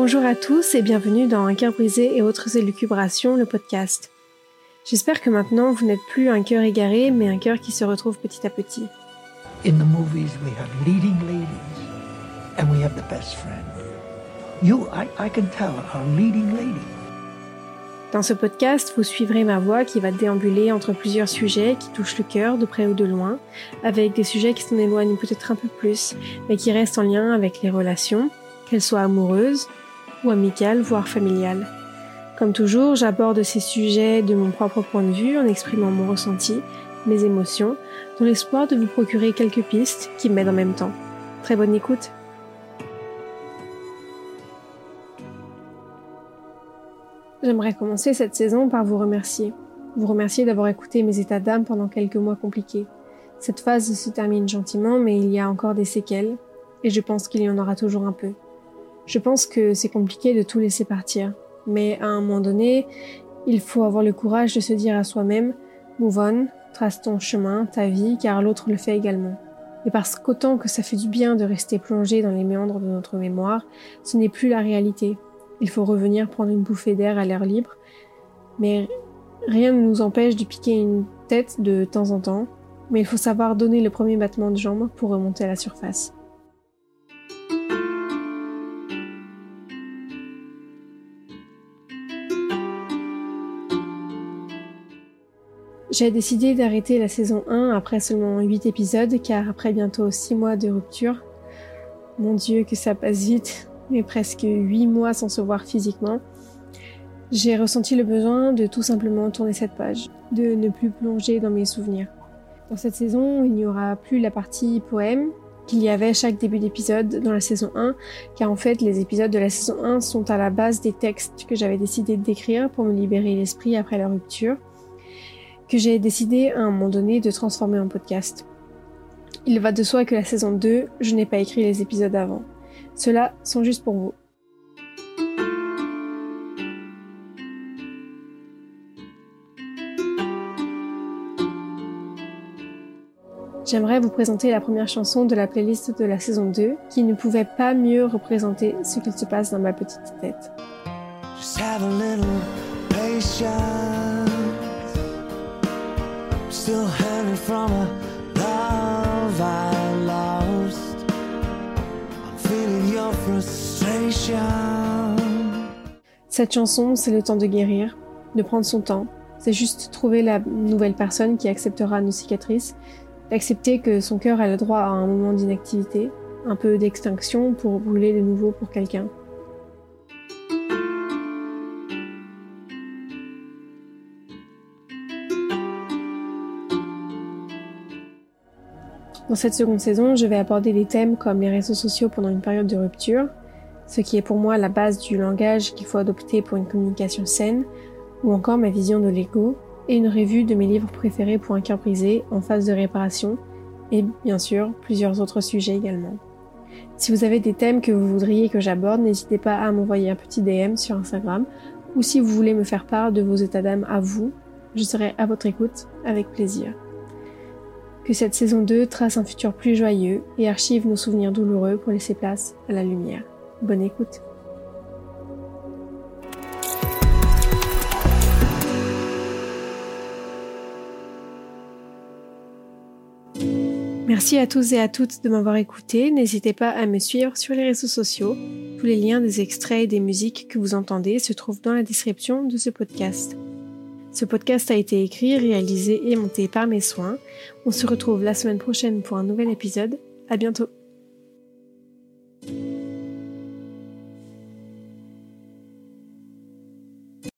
Bonjour à tous et bienvenue dans Un cœur brisé et autres élucubrations, le podcast. J'espère que maintenant vous n'êtes plus un cœur égaré, mais un cœur qui se retrouve petit à petit. In the movies, we have leading ladies, and we have the best friend. You, I, I can tell, are leading lady. Dans ce podcast, vous suivrez ma voix qui va déambuler entre plusieurs sujets qui touchent le cœur de près ou de loin, avec des sujets qui s'en éloignent peut-être un peu plus, mais qui restent en lien avec les relations, qu'elles soient amoureuses ou amicales, voire familiales. Comme toujours, j'aborde ces sujets de mon propre point de vue en exprimant mon ressenti, mes émotions, dans l'espoir de vous procurer quelques pistes qui m'aident en même temps. Très bonne écoute J'aimerais commencer cette saison par vous remercier. Vous remercier d'avoir écouté mes états d'âme pendant quelques mois compliqués. Cette phase se termine gentiment, mais il y a encore des séquelles, et je pense qu'il y en aura toujours un peu. Je pense que c'est compliqué de tout laisser partir, mais à un moment donné, il faut avoir le courage de se dire à soi-même, move on, trace ton chemin, ta vie, car l'autre le fait également. Et parce qu'autant que ça fait du bien de rester plongé dans les méandres de notre mémoire, ce n'est plus la réalité, il faut revenir prendre une bouffée d'air à l'air libre. Mais rien ne nous empêche de piquer une tête de temps en temps. Mais il faut savoir donner le premier battement de jambe pour remonter à la surface. J'ai décidé d'arrêter la saison 1 après seulement 8 épisodes car après bientôt 6 mois de rupture, mon dieu que ça passe vite, mais presque huit mois sans se voir physiquement, j'ai ressenti le besoin de tout simplement tourner cette page, de ne plus plonger dans mes souvenirs. Dans cette saison, il n'y aura plus la partie poème qu'il y avait chaque début d'épisode dans la saison 1, car en fait les épisodes de la saison 1 sont à la base des textes que j'avais décidé d'écrire pour me libérer l'esprit après la rupture, que j'ai décidé à un moment donné de transformer en podcast. Il va de soi que la saison 2, je n'ai pas écrit les épisodes avant. Ceux-là sont juste pour vous. J'aimerais vous présenter la première chanson de la playlist de la saison 2 qui ne pouvait pas mieux représenter ce qu'il se passe dans ma petite tête. Cette chanson, c'est le temps de guérir, de prendre son temps. C'est juste trouver la nouvelle personne qui acceptera nos cicatrices, d'accepter que son cœur a le droit à un moment d'inactivité, un peu d'extinction pour brûler de nouveau pour quelqu'un. Dans cette seconde saison, je vais aborder des thèmes comme les réseaux sociaux pendant une période de rupture, ce qui est pour moi la base du langage qu'il faut adopter pour une communication saine, ou encore ma vision de l'ego, et une revue de mes livres préférés pour un cœur brisé en phase de réparation, et bien sûr plusieurs autres sujets également. Si vous avez des thèmes que vous voudriez que j'aborde, n'hésitez pas à m'envoyer un petit DM sur Instagram, ou si vous voulez me faire part de vos états d'âme à vous, je serai à votre écoute avec plaisir que cette saison 2 trace un futur plus joyeux et archive nos souvenirs douloureux pour laisser place à la lumière. Bonne écoute. Merci à tous et à toutes de m'avoir écouté. N'hésitez pas à me suivre sur les réseaux sociaux. Tous les liens des extraits et des musiques que vous entendez se trouvent dans la description de ce podcast. Ce podcast a été écrit, réalisé et monté par mes soins. On se retrouve la semaine prochaine pour un nouvel épisode. À bientôt.